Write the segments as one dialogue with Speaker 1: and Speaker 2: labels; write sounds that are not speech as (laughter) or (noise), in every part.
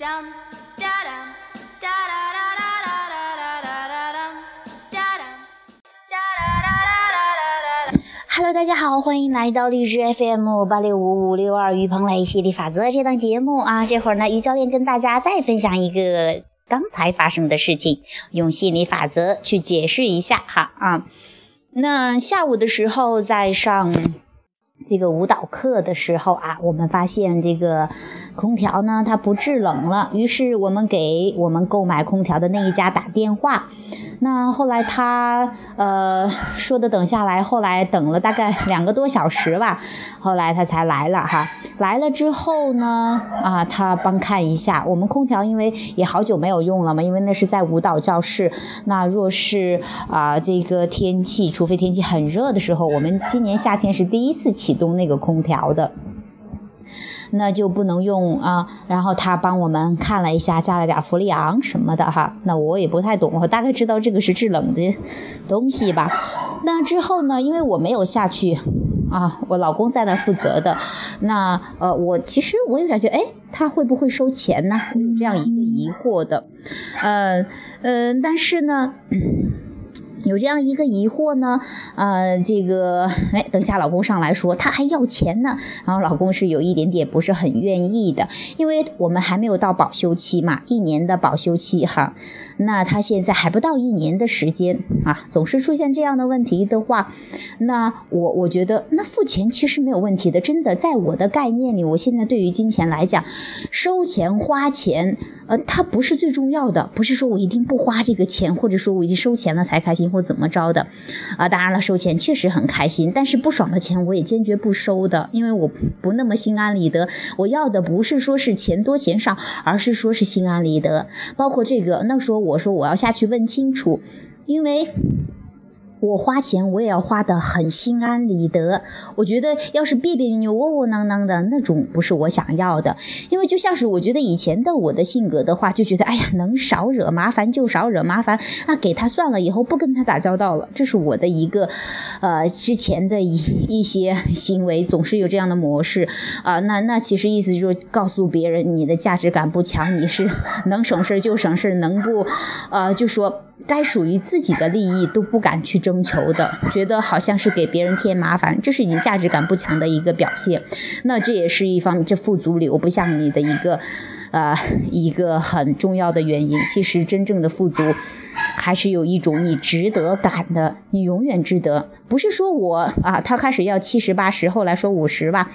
Speaker 1: Hello，大家好，欢迎来到荔枝 FM 八六五五六二于鹏雷吸引力法则这档节目啊。这会儿呢，于教练跟大家再分享一个刚才发生的事情，用心理法则去解释一下哈啊。那下午的时候在上这个舞蹈课的时候啊，我们发现这个空调呢它不制冷了，于是我们给我们购买空调的那一家打电话。那后来他呃说的等下来，后来等了大概 (laughs) 两个多小时吧，后来他才来了哈。来了之后呢，啊，他帮看一下我们空调，因为也好久没有用了嘛，因为那是在舞蹈教室。那若是啊这个天气，除非天气很热的时候，我们今年夏天是第一次启动那个空调的。那就不能用啊。然后他帮我们看了一下，加了点氟利昂什么的哈。那我也不太懂，我大概知道这个是制冷的东西吧。那之后呢，因为我没有下去啊，我老公在那负责的。那呃，我其实我也感觉，哎，他会不会收钱呢？我有这样一个疑惑的。呃呃，但是呢。有这样一个疑惑呢，呃，这个，哎，等下老公上来说他还要钱呢，然后老公是有一点点不是很愿意的，因为我们还没有到保修期嘛，一年的保修期哈，那他现在还不到一年的时间啊，总是出现这样的问题的话，那我我觉得那付钱其实没有问题的，真的，在我的概念里，我现在对于金钱来讲，收钱花钱，呃，它不是最重要的，不是说我一定不花这个钱，或者说我已经收钱了才开心。或怎么着的，啊，当然了，收钱确实很开心，但是不爽的钱我也坚决不收的，因为我不那么心安理得。我要的不是说是钱多钱少，而是说是心安理得。包括这个，那时候我说我要下去问清楚，因为。我花钱，我也要花得很心安理得。我觉得，要是别别扭扭、窝窝囊囊的那种，不是我想要的。因为就像是我觉得以前的我的性格的话，就觉得，哎呀，能少惹麻烦就少惹麻烦，那给他算了，以后不跟他打交道了。这是我的一个，呃，之前的一一些行为，总是有这样的模式啊。那那其实意思就是告诉别人，你的价值感不强，你是 (laughs) 能省事就省事，能不，呃，就说。该属于自己的利益都不敢去征求的，觉得好像是给别人添麻烦，这是你价值感不强的一个表现。那这也是一方面，这富足留不下你的一个，呃，一个很重要的原因。其实真正的富足。还是有一种你值得感的，你永远值得。不是说我啊，他开始要七十八十，后来说五十吧，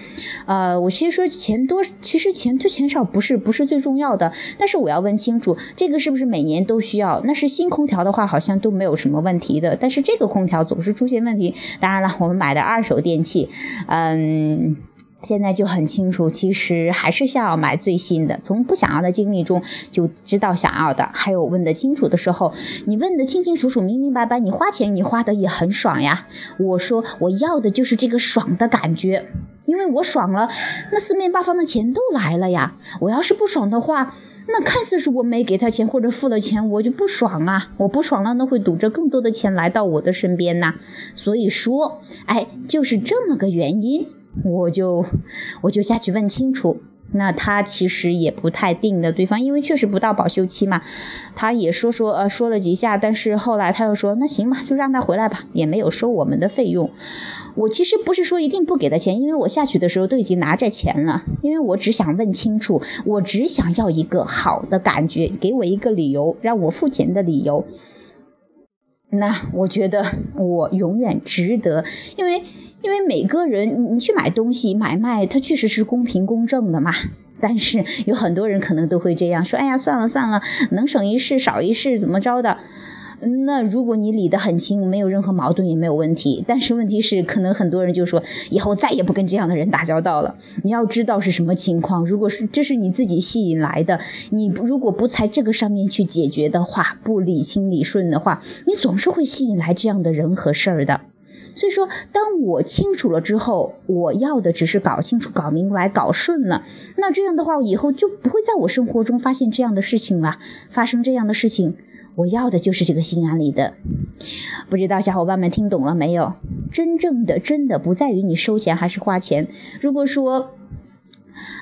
Speaker 1: 呃，我其实说钱多，其实钱多钱少不是不是最重要的。但是我要问清楚，这个是不是每年都需要？那是新空调的话，好像都没有什么问题的。但是这个空调总是出现问题。当然了，我们买的二手电器，嗯。现在就很清楚，其实还是想要买最新的。从不想要的经历中就知道想要的，还有问得清楚的时候，你问得清清楚楚、明明白白，你花钱你花的也很爽呀。我说我要的就是这个爽的感觉，因为我爽了，那四面八方的钱都来了呀。我要是不爽的话，那看似是我没给他钱或者付了钱，我就不爽啊。我不爽了，那会堵着更多的钱来到我的身边呐。所以说，哎，就是这么个原因。我就我就下去问清楚，那他其实也不太定的对方，因为确实不到保修期嘛，他也说说呃说了几下，但是后来他又说那行吧，就让他回来吧，也没有收我们的费用。我其实不是说一定不给他钱，因为我下去的时候都已经拿着钱了，因为我只想问清楚，我只想要一个好的感觉，给我一个理由让我付钱的理由。那我觉得我永远值得，因为。因为每个人，你你去买东西买卖，它确实是公平公正的嘛。但是有很多人可能都会这样说：“哎呀，算了算了，能省一事少一事，怎么着的？”那如果你理得很清，没有任何矛盾也没有问题。但是问题是，可能很多人就说以后再也不跟这样的人打交道了。你要知道是什么情况，如果是这是你自己吸引来的，你如果不在这个上面去解决的话，不理清理顺的话，你总是会吸引来这样的人和事儿的。所以说，当我清楚了之后，我要的只是搞清楚、搞明白、搞顺了。那这样的话，以后就不会在我生活中发现这样的事情了。发生这样的事情，我要的就是这个心安理得。不知道小伙伴们听懂了没有？真正的、真的不在于你收钱还是花钱。如果说，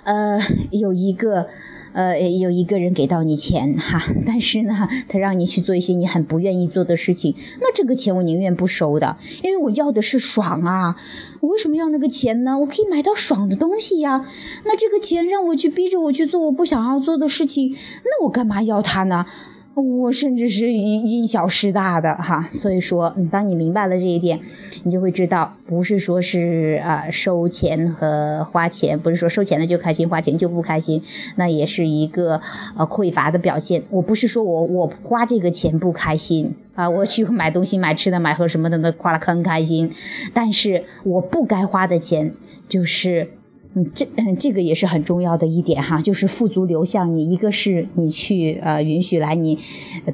Speaker 1: 呃，有一个。呃，有一个人给到你钱哈，但是呢，他让你去做一些你很不愿意做的事情，那这个钱我宁愿不收的，因为我要的是爽啊！我为什么要那个钱呢？我可以买到爽的东西呀。那这个钱让我去逼着我去做我不想要做的事情，那我干嘛要它呢？我甚至是因因小失大的哈，所以说，当你明白了这一点，你就会知道，不是说是啊收钱和花钱，不是说收钱了就开心，花钱就不开心，那也是一个呃匮乏的表现。我不是说我我花这个钱不开心啊，我去买东西、买吃的、买喝什么的，花了很开心，但是我不该花的钱就是。嗯，这这个也是很重要的一点哈，就是富足流向你，一个是你去呃允许来你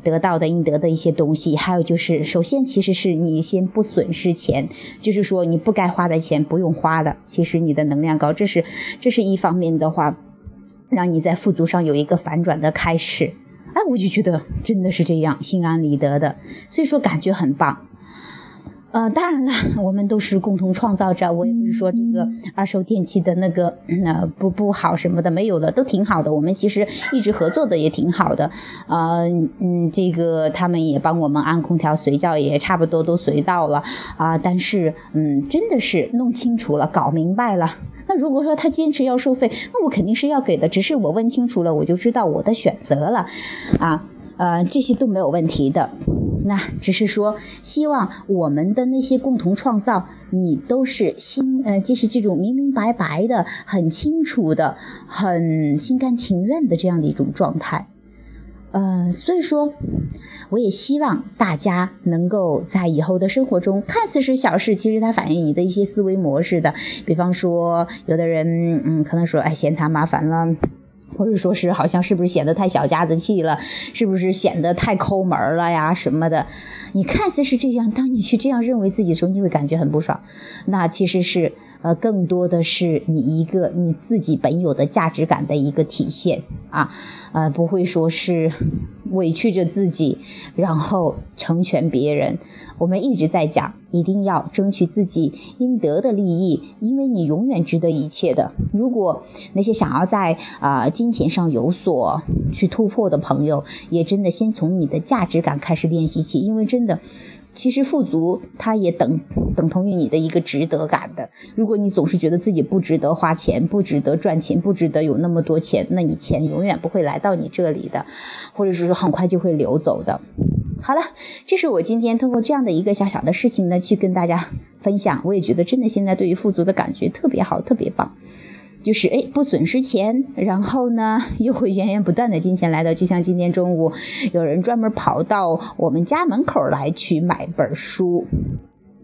Speaker 1: 得到的应得的一些东西，还有就是首先其实是你先不损失钱，就是说你不该花的钱不用花的，其实你的能量高，这是这是一方面的话，让你在富足上有一个反转的开始，哎，我就觉得真的是这样，心安理得的，所以说感觉很棒。呃，当然了，(laughs) 我们都是共同创造者。我也不是说这个二手电器的那个呃不不好什么的，没有的都挺好的。我们其实一直合作的也挺好的。呃嗯，这个他们也帮我们安空调、随叫也差不多都随到了啊。但是嗯，真的是弄清楚了、搞明白了。那如果说他坚持要收费，那我肯定是要给的。只是我问清楚了，我就知道我的选择了啊。呃，这些都没有问题的。那只是说，希望我们的那些共同创造，你都是心呃，就是这种明明白白的、很清楚的、很心甘情愿的这样的一种状态。呃，所以说，我也希望大家能够在以后的生活中，看似是小事，其实它反映你的一些思维模式的。比方说，有的人嗯，可能说，哎，嫌他麻烦了。或者说是好像是不是显得太小家子气了，是不是显得太抠门了呀什么的？你看似是这样，当你去这样认为自己的时候，你会感觉很不爽。那其实是呃，更多的是你一个你自己本有的价值感的一个体现啊，呃，不会说是委屈着自己，然后成全别人。我们一直在讲，一定要争取自己应得的利益，因为你永远值得一切的。如果那些想要在啊金钱上有所去突破的朋友，也真的先从你的价值感开始练习起，因为真的。其实富足，它也等等同于你的一个值得感的。如果你总是觉得自己不值得花钱，不值得赚钱，不值得有那么多钱，那你钱永远不会来到你这里的，或者是说很快就会流走的。好了，这是我今天通过这样的一个小小的事情呢，去跟大家分享。我也觉得真的现在对于富足的感觉特别好，特别棒。就是哎，不损失钱，然后呢，(laughs) 又会源源不断的金钱来到。就像今天中午，有人专门跑到我们家门口来去买本书，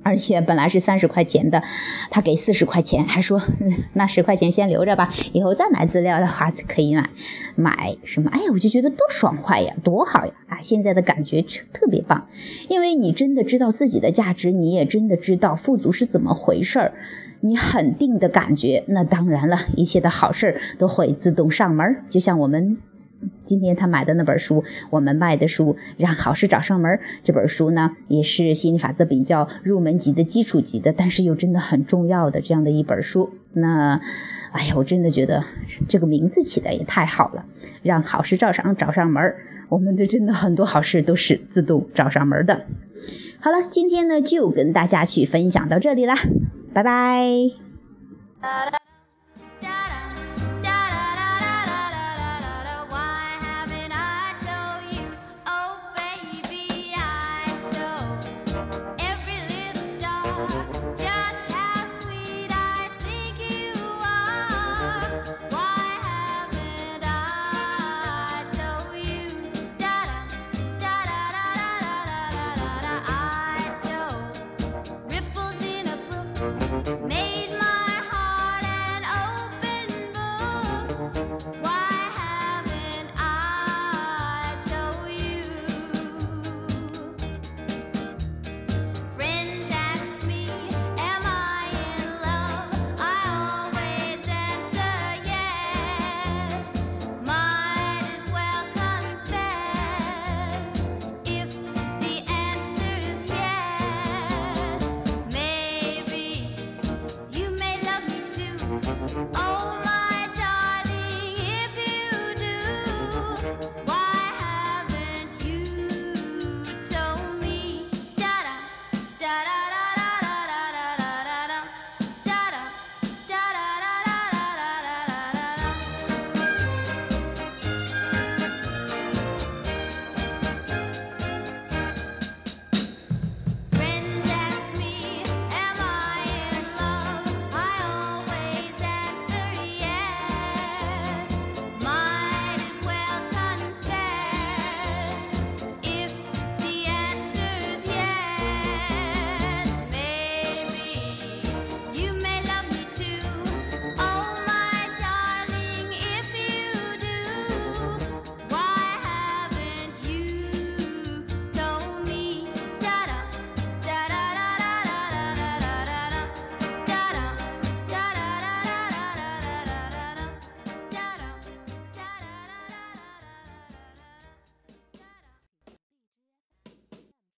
Speaker 1: 而且本来是三十块钱的，他给四十块钱，还说 (laughs) 那十块钱先留着吧，以后再买资料的话可以买。买什么？哎呀，我就觉得多爽快呀，多好呀！啊，现在的感觉特别棒，因为你真的知道自己的价值，你也真的知道富足是怎么回事儿。你很定的感觉，那当然了，一切的好事都会自动上门。就像我们今天他买的那本书，我们卖的书《让好事找上门》这本书呢，也是心理法则比较入门级的基础级的，但是又真的很重要的这样的一本书。那，哎呀，我真的觉得这个名字起的也太好了，《让好事照常找上门》，我们的真的很多好事都是自动找上门的。好了，今天呢就跟大家去分享到这里啦。拜拜。
Speaker 2: Made